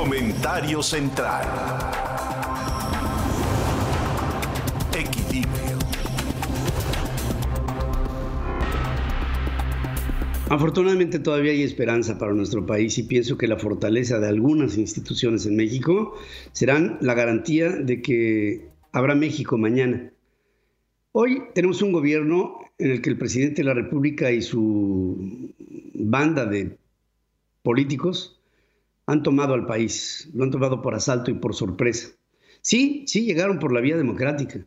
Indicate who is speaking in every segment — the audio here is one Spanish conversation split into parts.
Speaker 1: Comentario central. Equilibrio.
Speaker 2: Afortunadamente todavía hay esperanza para nuestro país y pienso que la fortaleza de algunas instituciones en México serán la garantía de que habrá México mañana. Hoy tenemos un gobierno en el que el presidente de la República y su banda de políticos han tomado al país, lo han tomado por asalto y por sorpresa. Sí, sí llegaron por la vía democrática,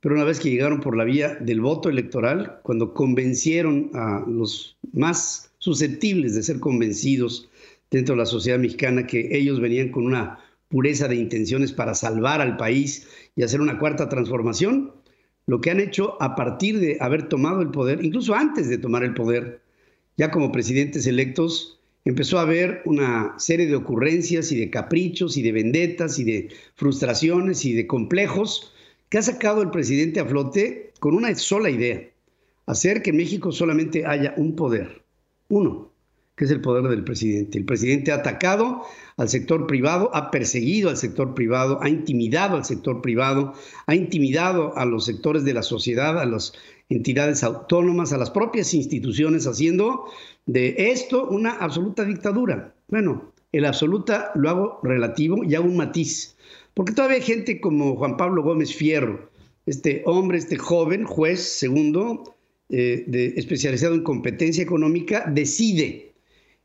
Speaker 2: pero una vez que llegaron por la vía del voto electoral, cuando convencieron a los más susceptibles de ser convencidos dentro de la sociedad mexicana que ellos venían con una pureza de intenciones para salvar al país y hacer una cuarta transformación, lo que han hecho a partir de haber tomado el poder, incluso antes de tomar el poder, ya como presidentes electos, empezó a haber una serie de ocurrencias y de caprichos y de vendetas y de frustraciones y de complejos que ha sacado el presidente a flote con una sola idea, hacer que México solamente haya un poder, uno, que es el poder del presidente. El presidente ha atacado al sector privado, ha perseguido al sector privado, ha intimidado al sector privado, ha intimidado a los sectores de la sociedad, a las entidades autónomas, a las propias instituciones, haciendo de esto una absoluta dictadura. Bueno, el absoluta lo hago relativo y hago un matiz, porque todavía hay gente como Juan Pablo Gómez Fierro, este hombre, este joven juez segundo, eh, especializado en competencia económica, decide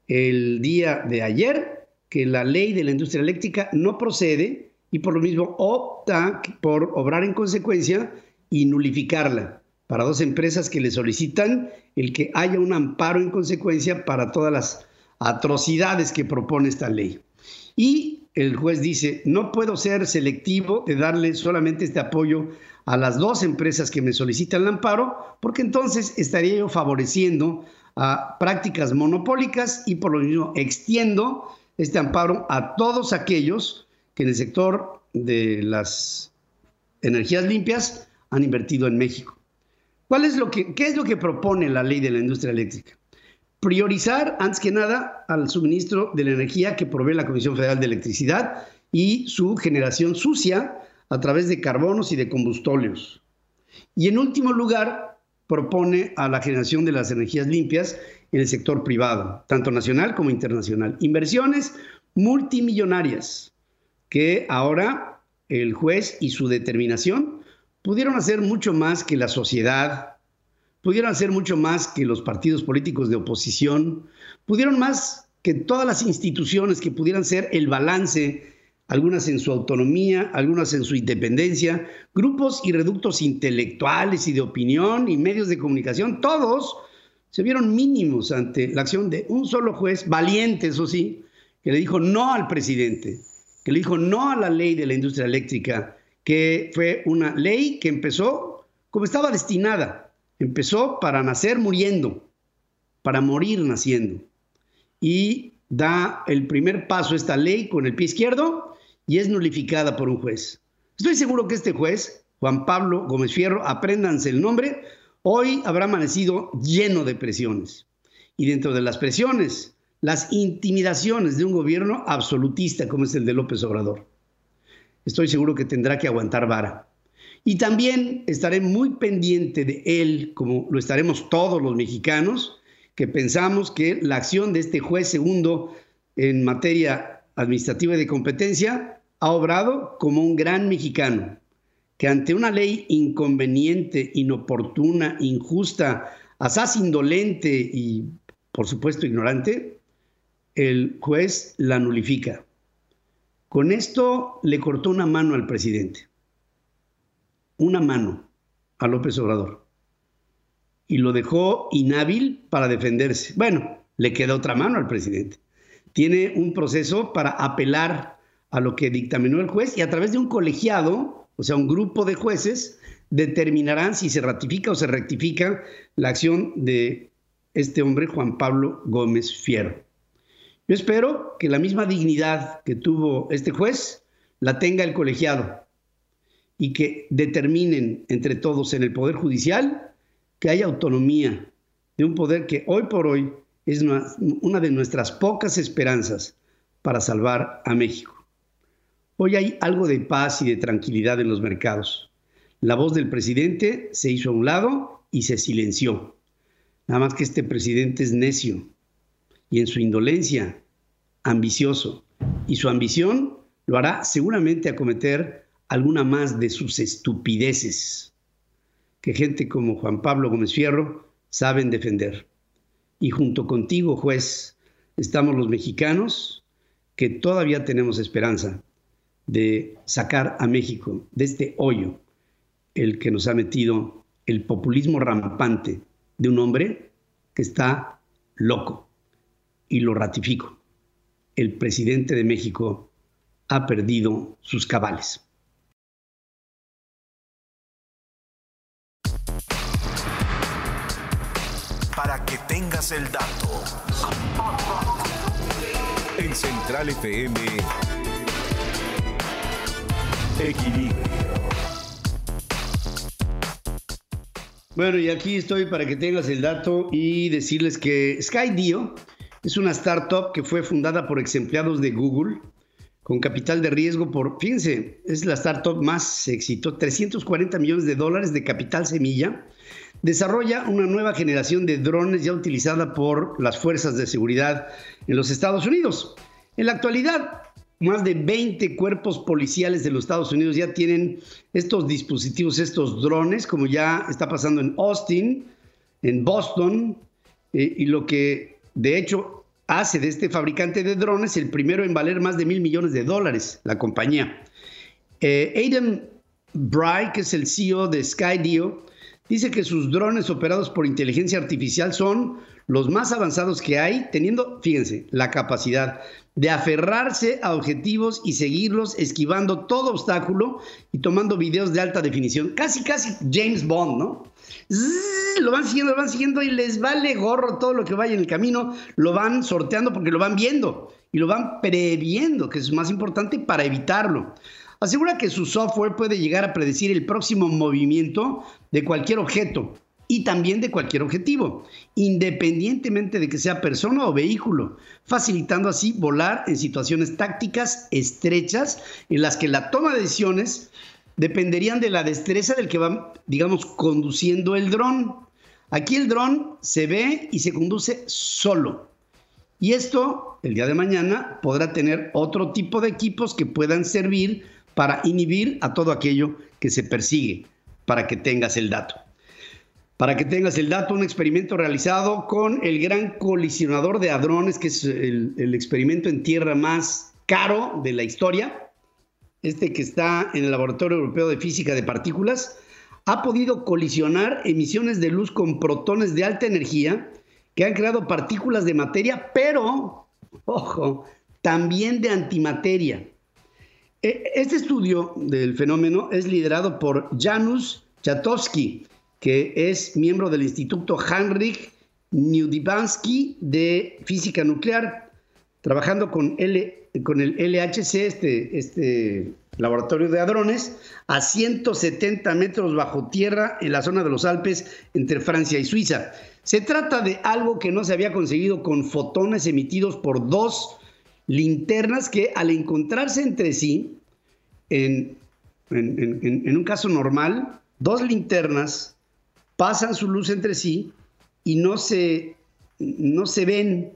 Speaker 2: el día de ayer que la ley de la industria eléctrica no procede y por lo mismo opta por obrar en consecuencia y nulificarla para dos empresas que le solicitan el que haya un amparo en consecuencia para todas las atrocidades que propone esta ley. Y el juez dice, no puedo ser selectivo de darle solamente este apoyo a las dos empresas que me solicitan el amparo, porque entonces estaría yo favoreciendo a prácticas monopólicas y por lo mismo extiendo este amparo a todos aquellos que en el sector de las energías limpias han invertido en México. ¿Cuál es lo que, ¿Qué es lo que propone la ley de la industria eléctrica? Priorizar, antes que nada, al suministro de la energía que provee la Comisión Federal de Electricidad y su generación sucia a través de carbonos y de combustóleos. Y en último lugar, propone a la generación de las energías limpias en el sector privado, tanto nacional como internacional. Inversiones multimillonarias que ahora el juez y su determinación pudieron hacer mucho más que la sociedad, pudieron hacer mucho más que los partidos políticos de oposición, pudieron más que todas las instituciones que pudieran ser el balance algunas en su autonomía, algunas en su independencia, grupos y reductos intelectuales y de opinión y medios de comunicación, todos se vieron mínimos ante la acción de un solo juez, valiente, eso sí, que le dijo no al presidente, que le dijo no a la ley de la industria eléctrica, que fue una ley que empezó como estaba destinada, empezó para nacer muriendo, para morir naciendo. Y da el primer paso esta ley con el pie izquierdo y es nulificada por un juez. Estoy seguro que este juez, Juan Pablo Gómez Fierro, apréndanse el nombre, hoy habrá amanecido lleno de presiones. Y dentro de las presiones, las intimidaciones de un gobierno absolutista como es el de López Obrador. Estoy seguro que tendrá que aguantar vara. Y también estaré muy pendiente de él, como lo estaremos todos los mexicanos, que pensamos que la acción de este juez segundo en materia administrativa y de competencia, ha obrado como un gran mexicano, que ante una ley inconveniente, inoportuna, injusta, asaz indolente y, por supuesto, ignorante, el juez la nulifica. Con esto le cortó una mano al presidente, una mano a López Obrador, y lo dejó inhábil para defenderse. Bueno, le queda otra mano al presidente tiene un proceso para apelar a lo que dictaminó el juez y a través de un colegiado, o sea, un grupo de jueces, determinarán si se ratifica o se rectifica la acción de este hombre, Juan Pablo Gómez Fierro. Yo espero que la misma dignidad que tuvo este juez la tenga el colegiado y que determinen entre todos en el Poder Judicial que haya autonomía de un poder que hoy por hoy es una, de nuestras pocas esperanzas para salvar a México. Hoy hay algo de paz y de tranquilidad en los mercados. La voz del presidente se hizo a un lado y se silenció. Nada más que este presidente es necio y en su indolencia, ambicioso. Y su ambición lo hará seguramente a cometer alguna más de sus estupideces que gente como Juan Pablo Gómez Fierro saben defender. Y junto contigo, juez, estamos los mexicanos que todavía tenemos esperanza de sacar a México de este hoyo, el que nos ha metido el populismo rampante de un hombre que está loco. Y lo ratifico. El presidente de México ha perdido sus cabales.
Speaker 1: Para que tengas el dato. En Central FM. Equilibrio.
Speaker 2: Bueno, y aquí estoy para que tengas el dato y decirles que SkyDio es una startup que fue fundada por ex empleados de Google con capital de riesgo por, fíjense, es la startup más éxito, 340 millones de dólares de capital semilla. Desarrolla una nueva generación de drones ya utilizada por las fuerzas de seguridad en los Estados Unidos. En la actualidad, más de 20 cuerpos policiales de los Estados Unidos ya tienen estos dispositivos, estos drones, como ya está pasando en Austin, en Boston, eh, y lo que de hecho hace de este fabricante de drones el primero en valer más de mil millones de dólares, la compañía. Eh, Aidan Bry, que es el CEO de Skydio, dice que sus drones operados por inteligencia artificial son los más avanzados que hay, teniendo, fíjense, la capacidad de aferrarse a objetivos y seguirlos, esquivando todo obstáculo y tomando videos de alta definición. Casi, casi James Bond, ¿no? lo van siguiendo, lo van siguiendo y les vale gorro todo lo que vaya en el camino, lo van sorteando porque lo van viendo y lo van previendo, que es más importante para evitarlo. Asegura que su software puede llegar a predecir el próximo movimiento de cualquier objeto y también de cualquier objetivo, independientemente de que sea persona o vehículo, facilitando así volar en situaciones tácticas estrechas en las que la toma de decisiones dependerían de la destreza del que va, digamos, conduciendo el dron. Aquí el dron se ve y se conduce solo. Y esto, el día de mañana, podrá tener otro tipo de equipos que puedan servir para inhibir a todo aquello que se persigue, para que tengas el dato. Para que tengas el dato, un experimento realizado con el gran colisionador de hadrones, que es el, experimento en tierra más caro de la historia, este que está en el Laboratorio Europeo de Física de Partículas, ha podido colisionar emisiones de luz con protones de alta energía que han creado partículas de materia, pero, ojo, también de antimateria. E, este estudio del fenómeno es liderado por Janusz Chatowski, que es miembro del Instituto Heinrich Nieudibansky de Física Nuclear, trabajando con, con el LHC, este, este laboratorio de hadrones, a 170 metros bajo tierra en la zona de los Alpes entre Francia y Suiza. Se trata de algo que no se había conseguido con fotones emitidos por dos linternas que al encontrarse entre sí, en, un caso normal, dos linternas pasan su luz entre sí y no se, no se ven.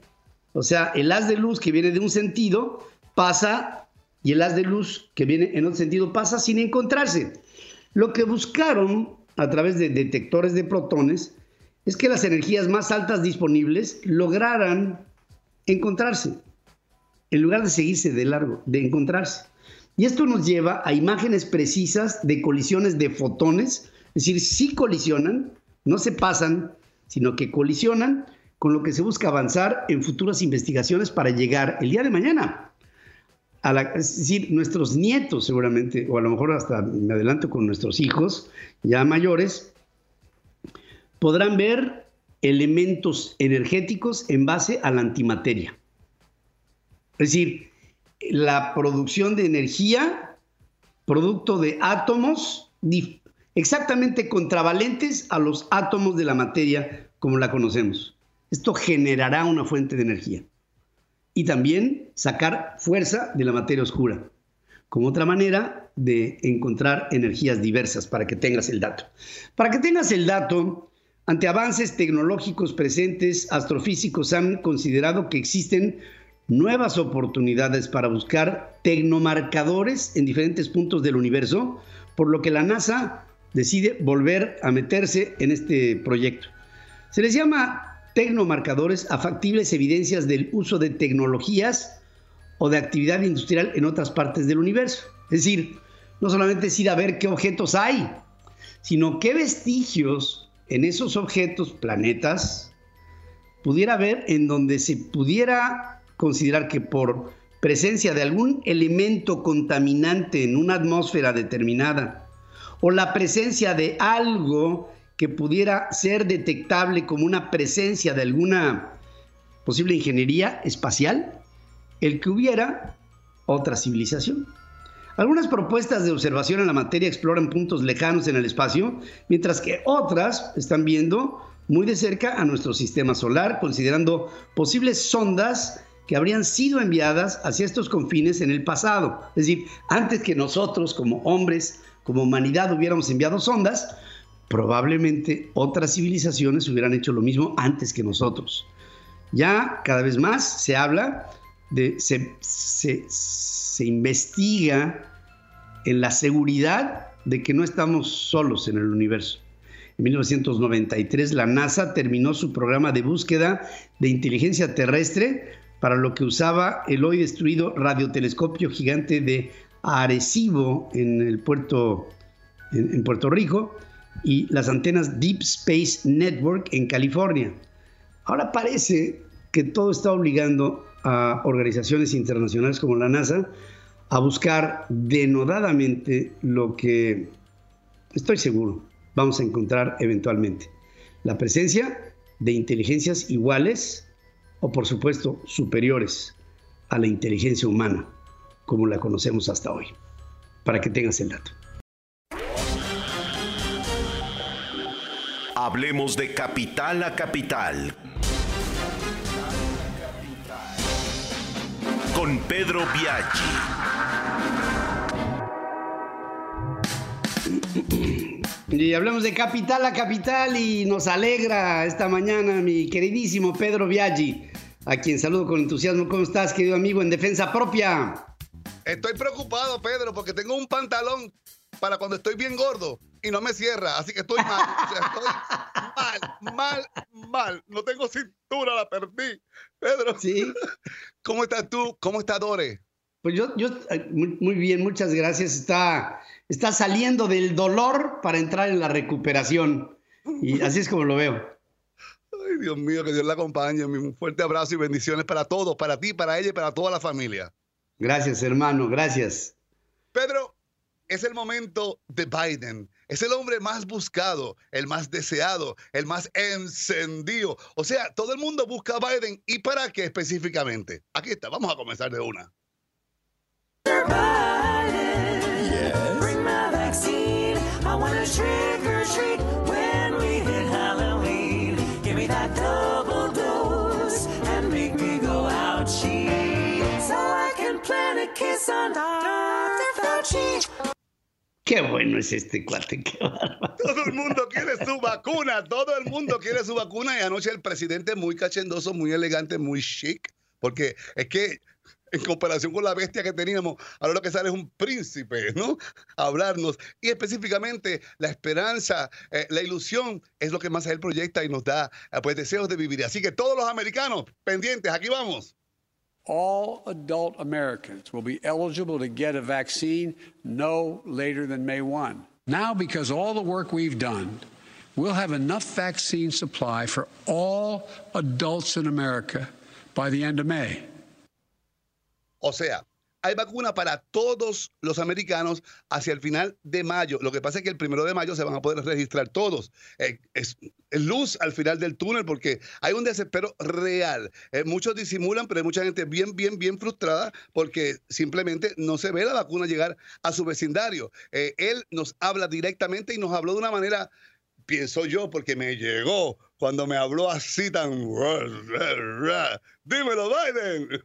Speaker 2: O sea, el haz de luz que viene de un sentido pasa y el haz de luz que viene en otro sentido pasa sin encontrarse. Lo que buscaron a través de detectores de protones es que las energías más altas disponibles lograran encontrarse, en lugar de seguirse de largo, de encontrarse. Y esto nos lleva a imágenes precisas de colisiones de fotones es decir, sí colisionan, no se pasan, sino que colisionan con lo que se busca avanzar en futuras investigaciones para llegar el día de mañana. A la, es decir, nuestros nietos seguramente, o a lo mejor hasta me adelanto con nuestros hijos ya mayores, podrán ver elementos energéticos en base a la antimateria. Es decir, la producción de energía, producto de átomos exactamente contravalentes a los átomos de la materia como la conocemos. Esto generará una fuente de energía. Y también sacar fuerza de la materia oscura, como otra manera de encontrar energías diversas, para que tengas el dato. Para que tengas el dato, ante avances tecnológicos presentes, astrofísicos han considerado que existen nuevas oportunidades para buscar tecnomarcadores en diferentes puntos del universo, por lo que la NASA decide volver a meterse en este proyecto. Se les llama tecnomarcadores a factibles evidencias del uso de tecnologías o de actividad industrial en otras partes del universo. Es decir, no solamente es ir a ver qué objetos hay, sino qué vestigios en esos objetos, planetas, pudiera haber en donde se pudiera considerar que por presencia de algún elemento contaminante en una atmósfera determinada, o la presencia de algo que pudiera ser detectable como una presencia de alguna posible ingeniería espacial, el que hubiera otra civilización. Algunas propuestas de observación en la materia exploran puntos lejanos en el espacio, mientras que otras están viendo muy de cerca a nuestro sistema solar, considerando posibles sondas que habrían sido enviadas hacia estos confines en el pasado. Es decir, antes que nosotros como hombres, como humanidad hubiéramos enviado sondas, probablemente otras civilizaciones hubieran hecho lo mismo antes que nosotros. Ya cada vez más se habla de, se, se investiga en la seguridad de que no estamos solos en el universo. En 1993 la NASA terminó su programa de búsqueda de inteligencia terrestre para lo que usaba el hoy destruido radiotelescopio gigante de Arecibo en el puerto en, Puerto Rico y las antenas Deep Space Network en California. Ahora parece que todo está obligando a organizaciones internacionales como la NASA a buscar denodadamente lo que estoy seguro vamos a encontrar eventualmente. La presencia de inteligencias iguales o por supuesto superiores a la inteligencia humana como la conocemos hasta hoy. Para que tengas el dato.
Speaker 1: Hablemos de capital a capital con Pedro Biaggi.
Speaker 2: Y hablamos de capital a capital y nos alegra esta mañana mi queridísimo Pedro Biaggi, a quien saludo con entusiasmo. ¿Cómo estás, querido amigo, en defensa propia?
Speaker 3: Estoy preocupado, Pedro, porque tengo un pantalón para cuando estoy bien gordo y no me cierra, así que estoy mal. estoy mal, mal, mal. No tengo cintura, la perdí. Pedro. Sí. ¿Cómo estás tú? ¿Cómo está Dore?
Speaker 2: Pues yo, yo muy, bien, muchas gracias. Está, está saliendo del dolor para entrar en la recuperación. Y así es como lo veo.
Speaker 3: Ay, Dios mío, que Dios la acompañe. Un fuerte abrazo y bendiciones para todos, para ti, para ella y para toda la familia.
Speaker 2: Gracias, hermano, gracias.
Speaker 3: Pedro, es el momento de Biden. Es el hombre más buscado, el más deseado, el más encendido. O sea, todo el mundo busca a Biden. ¿Y para qué específicamente? Aquí está, vamos a comenzar de una.
Speaker 2: Qué bueno es este cuate, qué
Speaker 3: Todo el mundo quiere su vacuna, todo el mundo quiere su vacuna. Y anoche el presidente muy cachendoso, muy elegante, muy chic, porque es que en comparación con la bestia que teníamos, ahora lo que sale es un príncipe, ¿no? A hablarnos. Y específicamente la esperanza, eh, la ilusión es lo que más él proyecta y nos da eh, pues deseos de vivir. Así que todos los americanos pendientes, aquí vamos.
Speaker 4: all adult Americans will be eligible to get a vaccine no later than May 1. Now, because all the work we've done, we'll have enough vaccine supply for all adults in America by the end of May.
Speaker 3: O sea, hay vacuna para todos los americanos hacia el final de mayo. Lo que pasa es que el primero de mayo se van a poder registrar todos. Eh, es, luz al final del túnel porque hay un desespero real. Eh, muchos disimulan, pero hay mucha gente bien, bien, bien frustrada porque simplemente no se ve la vacuna llegar a su vecindario. Eh, él nos habla directamente y nos habló de una manera, pienso yo, porque me llegó cuando me habló así tan... Dímelo, Biden.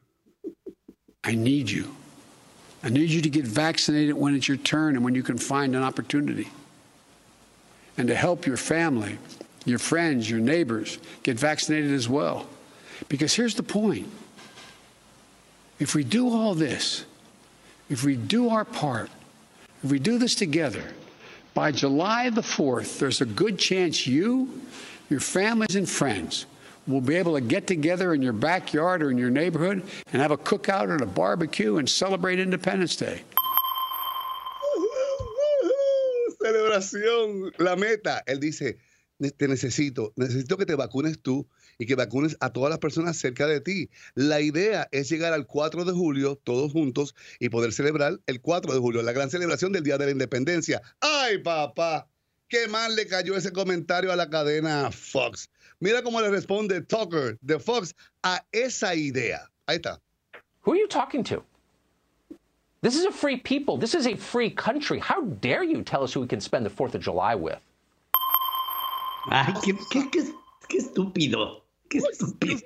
Speaker 4: I need you. I need you to get vaccinated when it's your turn and when you can find an opportunity. And to help your family, your friends, your neighbors get vaccinated as well. Because here's the point if we do all this, if we do our part, if we do this together, by July the 4th, there's a good chance you, your families, and friends will be able to get together in your backyard or in your neighborhood and have a cookout and a barbecue and celebrate Independence Day.
Speaker 3: Celebración, la meta. Él dice, te necesito, necesito que te vacunes tú y que vacunes a todas las personas cerca de ti. La idea es llegar al 4 de julio todos juntos y poder celebrar el 4 de julio, la gran celebración del Día de la Independencia. ¡Ay, papá! ¿Qué mal le cayó ese comentario a la cadena Fox? Mira cómo le responde Tucker de Fox a esa idea. Ahí está.
Speaker 5: Who are you talking to? This is a free people. This is a free country. How dare you tell us who we can spend the 4th of July with?
Speaker 2: Ay, qué, qué, qué, qué estúpido. Qué estúpido.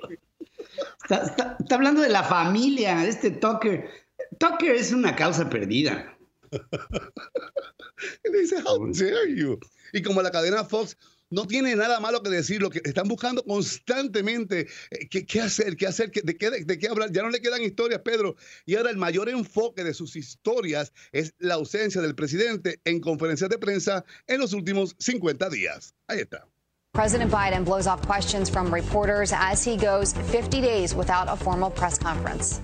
Speaker 2: Está, está, está, hablando de la familia, este Tucker. Tucker es una causa perdida.
Speaker 3: y le dice, how dare you? Y como la cadena Fox no tiene nada malo que decir, lo que están buscando constantemente eh, qué, hacer, qué hacer, de, qué, de qué hablar. Ya no le quedan historias, Pedro. Y ahora el mayor enfoque de sus historias es la ausencia del presidente en conferencias de prensa en los últimos 50 días. Ahí está.
Speaker 6: President Biden blows off questions from reporters as he goes 50 days without a formal press conference.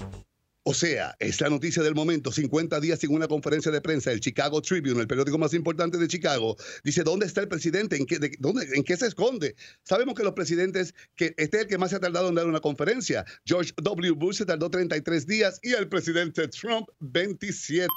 Speaker 3: O sea, es la noticia del momento, 50 días sin una conferencia de prensa. El Chicago Tribune, el periódico más importante de Chicago, dice, ¿dónde está el presidente? ¿En qué, de, dónde, ¿en qué se esconde? Sabemos que los presidentes, que este es el que más se ha tardado en dar una conferencia. George W. Bush se tardó 33 días y el presidente Trump 27.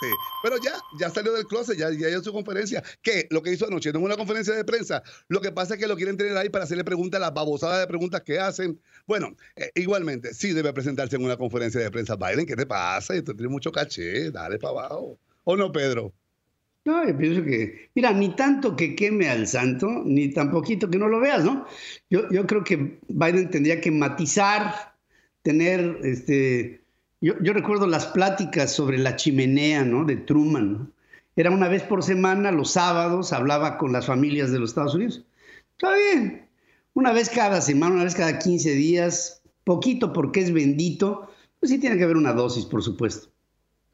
Speaker 3: Pero ya, ya salió del closet, ya, ya hizo su conferencia. ¿Qué? Lo que hizo anoche, no una conferencia de prensa. Lo que pasa es que lo quieren tener ahí para hacerle preguntas, las babosadas de preguntas que hacen. Bueno, eh, igualmente, sí debe presentarse en una conferencia de prensa Biden, que ¿Qué te pasa? Esto tiene mucho caché, dale para abajo. ¿O no, Pedro?
Speaker 2: No, yo pienso que, mira, ni tanto que queme al santo, ni tan poquito que no lo veas, ¿no? Yo, yo creo que Biden tendría que matizar, tener, este, yo, yo recuerdo las pláticas sobre la chimenea, ¿no? De Truman, ¿no? Era una vez por semana, los sábados, hablaba con las familias de los Estados Unidos. Está bien, una vez cada semana, una vez cada 15 días, poquito porque es bendito, pues sí tiene que haber una dosis, por supuesto.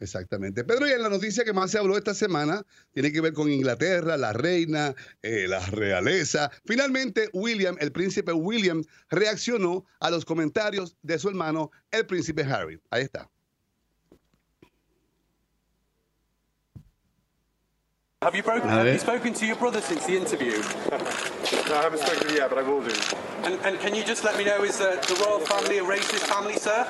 Speaker 3: Exactamente. Pedro, y en la noticia que más se habló esta semana tiene que ver con Inglaterra, la reina, eh, la realeza. Finalmente, William, el príncipe William, reaccionó a los comentarios de su hermano, el príncipe Harry. Ahí está.
Speaker 7: Have you, broken, have you spoken to your brother since the interview?
Speaker 8: no, I haven't spoken yet, but I will do.
Speaker 7: And, and can you just let me know, is uh, the royal family a racist family, sir?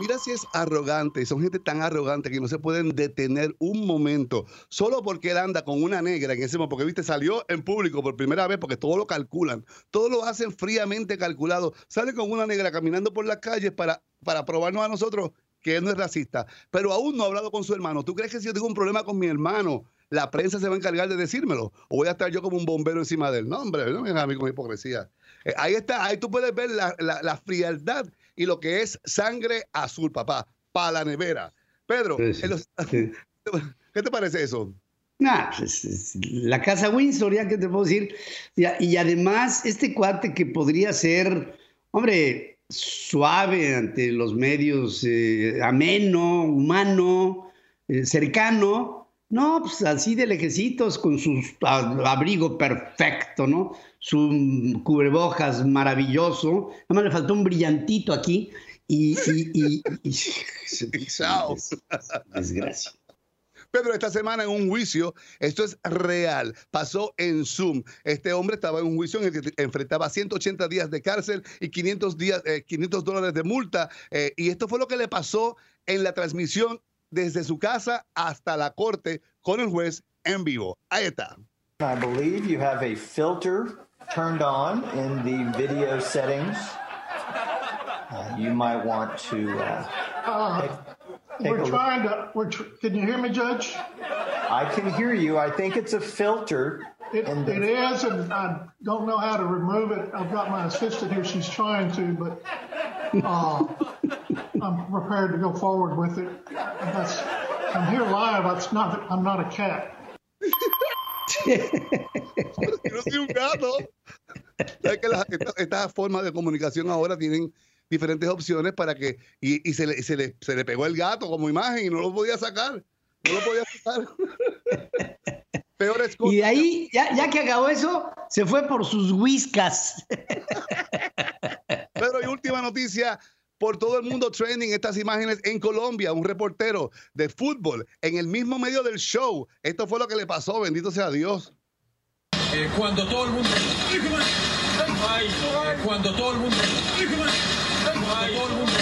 Speaker 3: Mira si es arrogante, son gente tan arrogante que no se pueden detener un momento, solo porque él anda con una negra en ese porque viste, salió en público por primera vez, porque todo lo calculan, todo lo hacen fríamente calculado, sale con una negra caminando por las calles para, para probarnos a nosotros que él no es racista, pero aún no ha hablado con su hermano. ¿Tú crees que si yo tengo un problema con mi hermano, la prensa se va a encargar de decírmelo? ¿O voy a estar yo como un bombero encima de él? No, hombre, no me a mí con hipocresía. Eh, ahí está, ahí tú puedes ver la, la, la, frialdad y lo que es sangre azul, papá, para la nevera. Pedro, sí, sí, los, sí. ¿qué te parece eso?
Speaker 2: Nah, pues, la casa Windsor, ya que te puedo decir. Y, y además, este cuate que podría ser, hombre, suave ante los medios, eh, ameno, humano, eh, cercano. No, pues así de lejecitos, con su abrigo perfecto, ¿no? Su cubrebojas maravilloso. Nada más le faltó un brillantito aquí y... y, y, y, y desgracia.
Speaker 3: Pedro, esta semana en un juicio, esto es real, pasó en Zoom. Este hombre estaba en un juicio en el que enfrentaba 180 días de cárcel y 500, días, eh, 500 dólares de multa. Eh, y esto fue lo que le pasó en la transmisión desde su casa hasta la corte con el juez en vivo. Ahí está.
Speaker 9: I believe you have a filter turned on in the video settings. Uh, you might want to uh,
Speaker 10: uh, take, take we're trying to. We're tr- can you hear me, Judge?
Speaker 9: I can hear you. I think it's a filter
Speaker 10: It, it is, and I don't know how to remove it. I've got my assistant here. She's trying to, but uh, I'm prepared to go forward with it. That's, I'm here live. It's not. I'm not a cat.
Speaker 3: Yo soy un gato. ¿Sabes que las- esta- estas formas de comunicación ahora tienen diferentes opciones para que. Y, y se, le, se, le, se le pegó el gato como imagen y no lo podía sacar. No lo podía sacar. Peores cosas.
Speaker 2: Y de ahí, ya, ya que acabó eso, se fue por sus whiskas.
Speaker 3: Pedro, y última noticia. Por todo el mundo trending estas imágenes en Colombia, un reportero de fútbol en el mismo medio del show. Esto fue lo que le pasó, bendito sea Dios.
Speaker 11: Eh, cuando todo el mundo. Ay, no, eh, cuando todo el mundo. Cuando todo el mundo.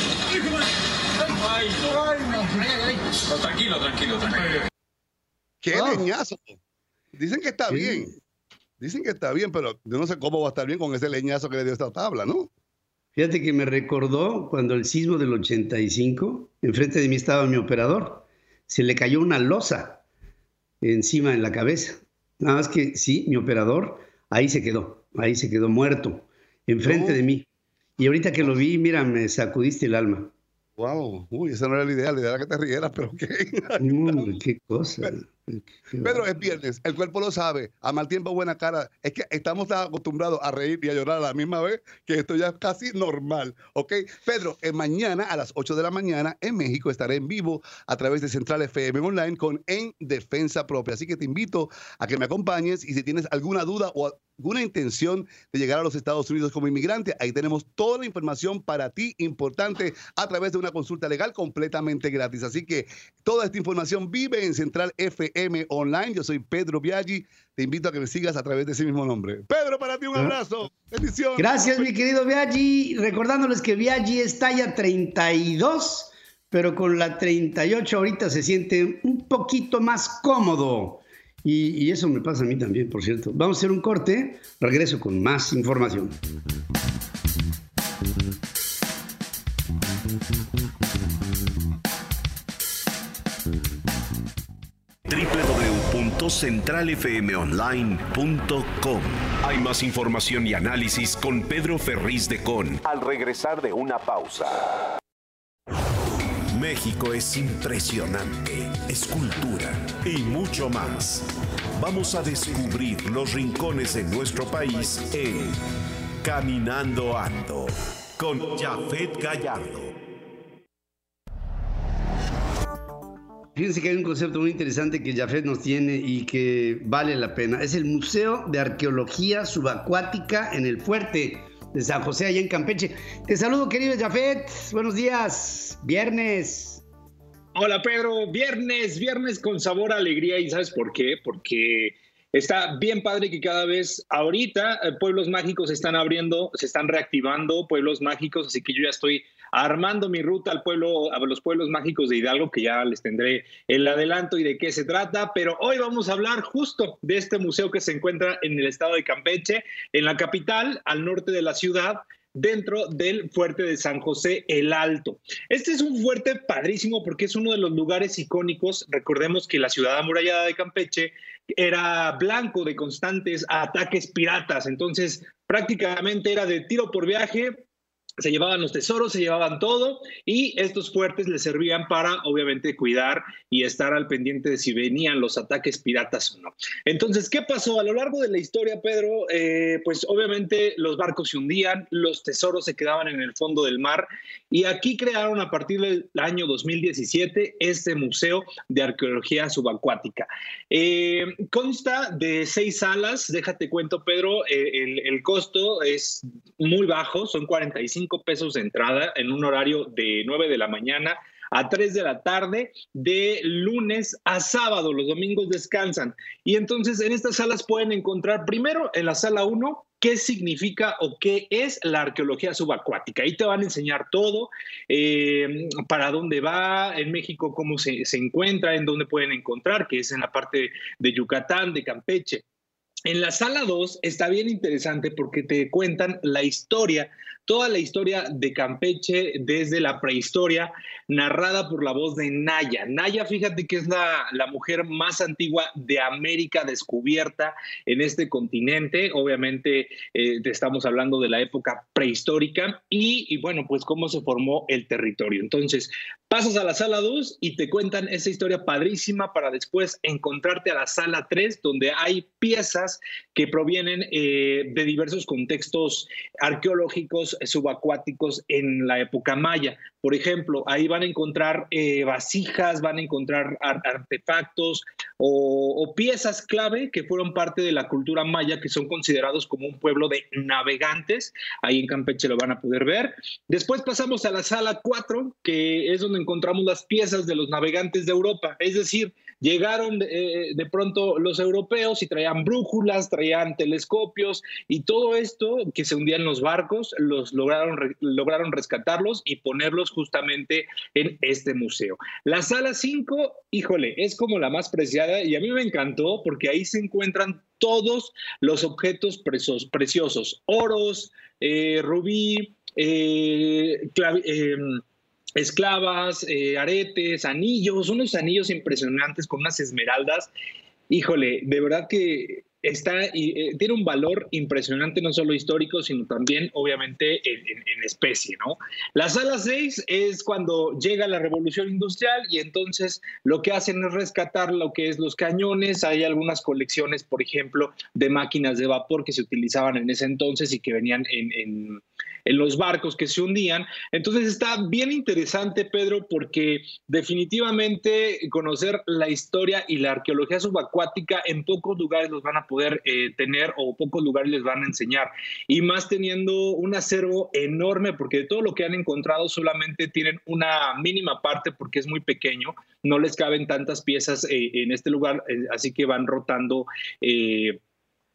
Speaker 11: Ay, no. Tranquilo, tranquilo, tranquilo.
Speaker 3: ¡Qué
Speaker 2: Ah.
Speaker 3: leñazo! Dicen que está
Speaker 2: Sí.
Speaker 3: bien. Dicen que está bien, pero yo no sé cómo va a estar bien con ese leñazo que le dio esta tabla, ¿no?
Speaker 2: Fíjate que me recordó cuando el sismo del 85, enfrente de mí estaba mi operador, se le cayó una losa encima en la cabeza. Nada más que sí, mi operador ahí se quedó, ahí se quedó muerto, enfrente
Speaker 3: No.
Speaker 2: de mí. Y ahorita que lo vi, mira, me sacudiste el alma.
Speaker 3: Wow, uy, esa no era la idea, la idea era que te rieras, pero.
Speaker 2: Mm, qué cosa.
Speaker 3: Pedro, es viernes, el cuerpo lo sabe, a mal tiempo buena cara. Es que estamos acostumbrados a reír y a llorar a la misma vez que esto ya es casi normal, ¿ok? Pedro, mañana a las 8 de la mañana en México estaré en vivo a través de Central FM Online con En Defensa Propia. Así que te invito a que me acompañes y si tienes alguna duda o alguna intención de llegar a los Estados Unidos como inmigrante, ahí tenemos toda la información para ti importante a través de una consulta legal completamente gratis. Así que toda esta información vive en Central FM Online. Yo soy Pedro Biaggi. Te invito a que me sigas a través de ese mismo nombre. Pedro, para ti un abrazo. Bendición.
Speaker 2: Gracias, mi querido Viaggi. Recordándoles que Viaggi es talla 32, pero con la 38 ahorita se siente un poquito más cómodo. Y, y eso me pasa a mí también, por cierto. Vamos a hacer un corte. Regreso con más información.
Speaker 1: www.centralfmonline.com Hay más información y análisis con Pedro Ferriz de Con. Al regresar de una pausa. México es impresionante, es cultura y mucho más. Vamos a descubrir los rincones de nuestro país en Caminando Ando con Jafet Gallardo.
Speaker 2: Fíjense que hay un concepto muy interesante que Jafet nos tiene y que vale la pena. Es el Museo de Arqueología Subacuática en el Fuerte de San José, allá en Campeche. Te saludo, querido Jafet. Buenos días. Viernes.
Speaker 12: Hola Pedro, viernes, viernes con sabor a alegría y ¿sabes por qué? Porque está bien padre que cada vez ahorita eh, pueblos mágicos se están abriendo, se están reactivando pueblos mágicos, así que yo ya estoy armando mi ruta al pueblo, a los pueblos mágicos de Hidalgo, que ya les tendré el adelanto y de qué se trata, pero hoy vamos a hablar justo de este museo que se encuentra en el estado de Campeche, en la capital, al norte de la ciudad, dentro del fuerte de San José el Alto. Este es un fuerte padrísimo porque es uno de los lugares icónicos. Recordemos que la ciudad amurallada de Campeche era blanco de constantes ataques piratas, entonces prácticamente era de tiro por viaje, se llevaban los tesoros, se llevaban todo y estos fuertes les servían para obviamente cuidar y estar al pendiente de si venían los ataques piratas o no. Entonces, ¿qué pasó? A lo largo de la historia, Pedro, eh, pues obviamente los barcos se hundían, los tesoros se quedaban en el fondo del mar y aquí crearon a partir del año 2017 este Museo de Arqueología Subacuática. Eh, consta de seis salas, déjate cuento, Pedro, eh, el, el costo es muy bajo, son 45 pesos de entrada en un horario de 9 de la mañana a 3 de la tarde, de lunes a sábado. Los domingos descansan. Y entonces en estas salas pueden encontrar primero en la sala 1 qué significa o qué es la arqueología subacuática. Ahí te van a enseñar todo, eh, para dónde va en México, cómo se, se encuentra, en dónde pueden encontrar, que es en la parte de Yucatán, de Campeche. en la sala 2 está bien interesante porque te cuentan la historia toda la historia de Campeche desde la prehistoria, narrada por la voz de Naya. Naya, fíjate que es la, mujer más antigua de América descubierta en este continente. Obviamente eh, estamos hablando de la época prehistórica y, y, bueno, pues cómo se formó el territorio. Entonces, pasas a la sala 2 y te cuentan esa historia padrísima para después encontrarte a la sala 3, donde hay piezas que provienen eh, de diversos contextos arqueológicos subacuáticos en la época maya. Por ejemplo, ahí van a encontrar eh, vasijas, van a encontrar artefactos o, piezas clave que fueron parte de la cultura maya, que son considerados como un pueblo de navegantes. Ahí en Campeche lo van a poder ver. Después pasamos a la sala 4, que es donde encontramos las piezas de los navegantes de Europa. Es decir, Llegaron eh, de pronto los europeos y traían brújulas, traían telescopios y todo esto que se hundía en los barcos, los lograron, lograron rescatarlos y ponerlos justamente en este museo. La sala 5, híjole, es como la más preciada y a mí me encantó porque ahí se encuentran todos los objetos preciosos, oros, eh, rubí, eh, em, esclavas, eh, aretes, anillos, unos anillos impresionantes con unas esmeraldas. Híjole, de verdad que está eh, tiene un valor impresionante, no solo histórico, sino también, obviamente, en, especie, ¿no? La sala 6 es cuando llega la revolución industrial y entonces lo que hacen es rescatar lo que es los cañones. Hay algunas colecciones, por ejemplo, de máquinas de vapor que se utilizaban en ese entonces y que venían en en los barcos que se hundían. Entonces está bien interesante, Pedro, porque definitivamente conocer la historia y la arqueología subacuática en pocos lugares los van a poder eh, tener o pocos lugares les van a enseñar. Y más teniendo un acervo enorme, porque de todo lo que han encontrado solamente tienen una mínima parte porque es muy pequeño, no les caben tantas piezas eh, en este lugar, eh, así que van rotando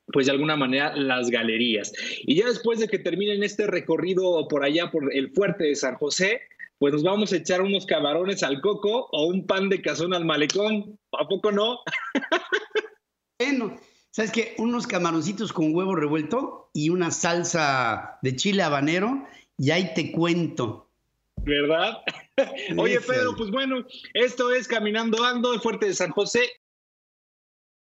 Speaker 12: pues de alguna manera las galerías. Y ya después de que terminen este recorrido por allá, por el fuerte de San José, pues nos vamos a echar unos camarones al coco o un pan de cazón al malecón. ¿A poco no?
Speaker 2: bueno, ¿sabes qué? Unos camaroncitos con huevo revuelto y una salsa de chile habanero y ahí te cuento.
Speaker 12: ¿Verdad? Oye, Pedro, pues bueno, esto es Caminando Ando, el Fuerte de San José.